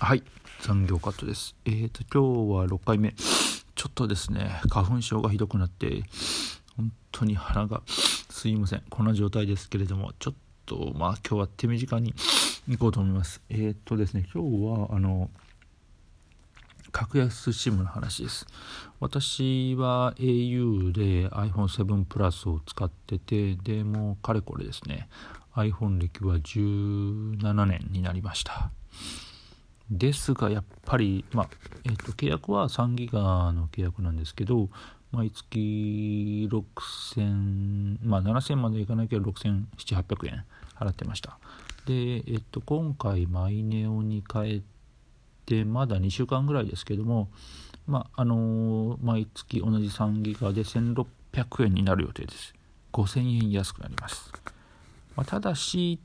はい。残業カットです。えーと今日は6回目。ちょっとですね花粉症がひどくなって本当に鼻がすいません。こんな状態ですけれどもちょっとまあ今日は手短に行こうと思います。えーとですね今日はあの格安 SIM の話です。私は au で iPhone7 プラスを使っててでもうかれこれですね iPhone 歴は17年になりました。ですがやっぱり、まあえーと、契約は3ギガの契約なんですけど毎月6000まあ7000までいかないけど6700800円払ってました。で、えっ、と、今回マイネオに変えてまだ2週間ぐらいですけどもまああのー、毎月同じ3ギガで1600円になる予定です。5000円安くなります、まあ、ただし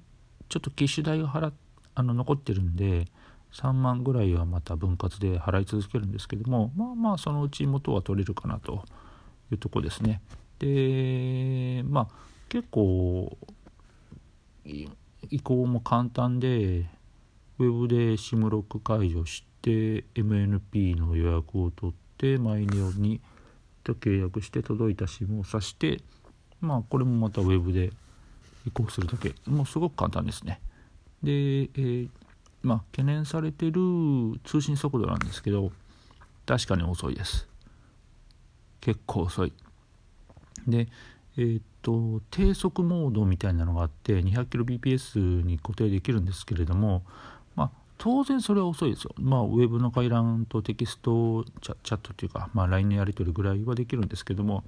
ちょっと機種代が払っあの残ってるんで3万ぐらいはまた分割で払い続けるんですけどもまあまあそのうち元は取れるかなというとこですね。でまあ結構移行も簡単でウェブで SIM ロック解除して MNP の予約を取ってマイネオにと契約して届いた SIM を挿してまあこれもまたウェブで移行するだけ。もうすごく簡単ですね。で、えー、まあ、懸念されてる通信速度なんですけど確かに遅いです結構遅いでえー、っと低速モードみたいなのがあって 200kbps に固定できるんですけれどもまあ当然それは遅いですよ。まあ、ウェブの回覧とテキストチャチャットっていうか、まあ、LINE のやり取りぐらいはできるんですけども、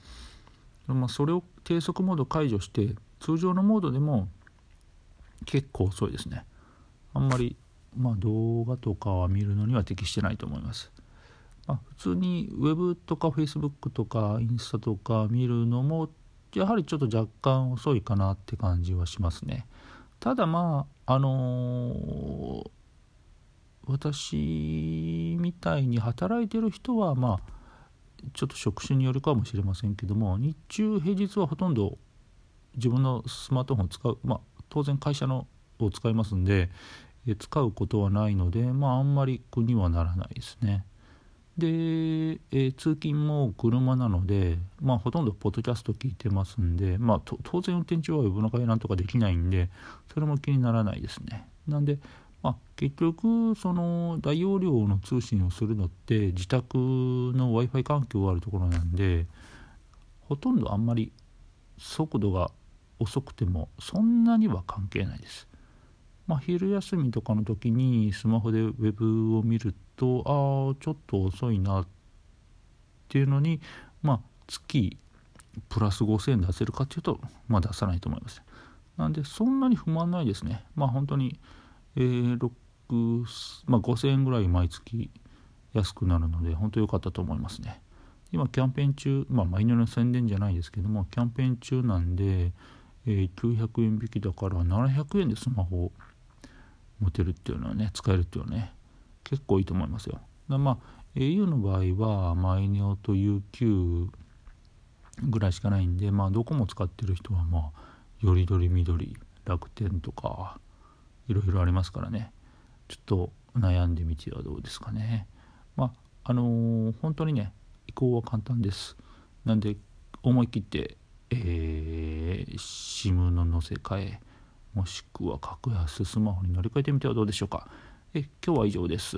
まあ、それを低速モード解除して通常のモードでも結構遅いですね。あんまりまあ、動画とかは見るのには適してないと思います。まあ、普通にウェブとかフェイスブックとかインスタとか見るのもやはりちょっと若干遅いかなって感じはしますね。ただまああのー、私みたいに働いてる人はまあちょっと職種によるかもしれませんけども日中平日はほとんど自分のスマートフォンを使うまあ当然会社のを使いますんで使うことはないので、まあ、あんまり苦にはならないですね。で、え通勤も車なので、まあ、ほとんどポッドキャスト聞いてますんで、まあ、当然運転中はウェブの会なんとかできないんでそれも気にならないですね。なんで、まあ、結局その大容量の通信をするのって自宅の w i f i 環境があるところなんでほとんどあんまり速度が遅くてもそんなには関係ないです。まあ、昼休みとかの時にスマホでウェブを見るとああちょっと遅いなっていうのにまあ月プラス5000円出せるかっていうとまあ出さないと思います。なんでそんなに不満ないですね。まあ本当に、えー、6まあ、5000円ぐらい毎月安くなるので本当良かったと思いますね。今キャンペーン中まあマイナーの宣伝じゃないですけどもキャンペーン中なんで、え、900円引きだから700円でスマホを持てるっていうのはね使えるっていうのはね結構いいと思いますよ。だまあ au の場合はマイネオと UQ ぐらいしかないんでまあどこも使ってる人はまあよりどりみどり楽天とかいろいろありますからねちょっと悩んでみてはどうですかね。まああのー、本当にね移行は簡単です。なんで思い切って、えー、SIM の載せ替えもしくは格安スマホに乗り換えてみてはどうでしょうか。え今日は以上です。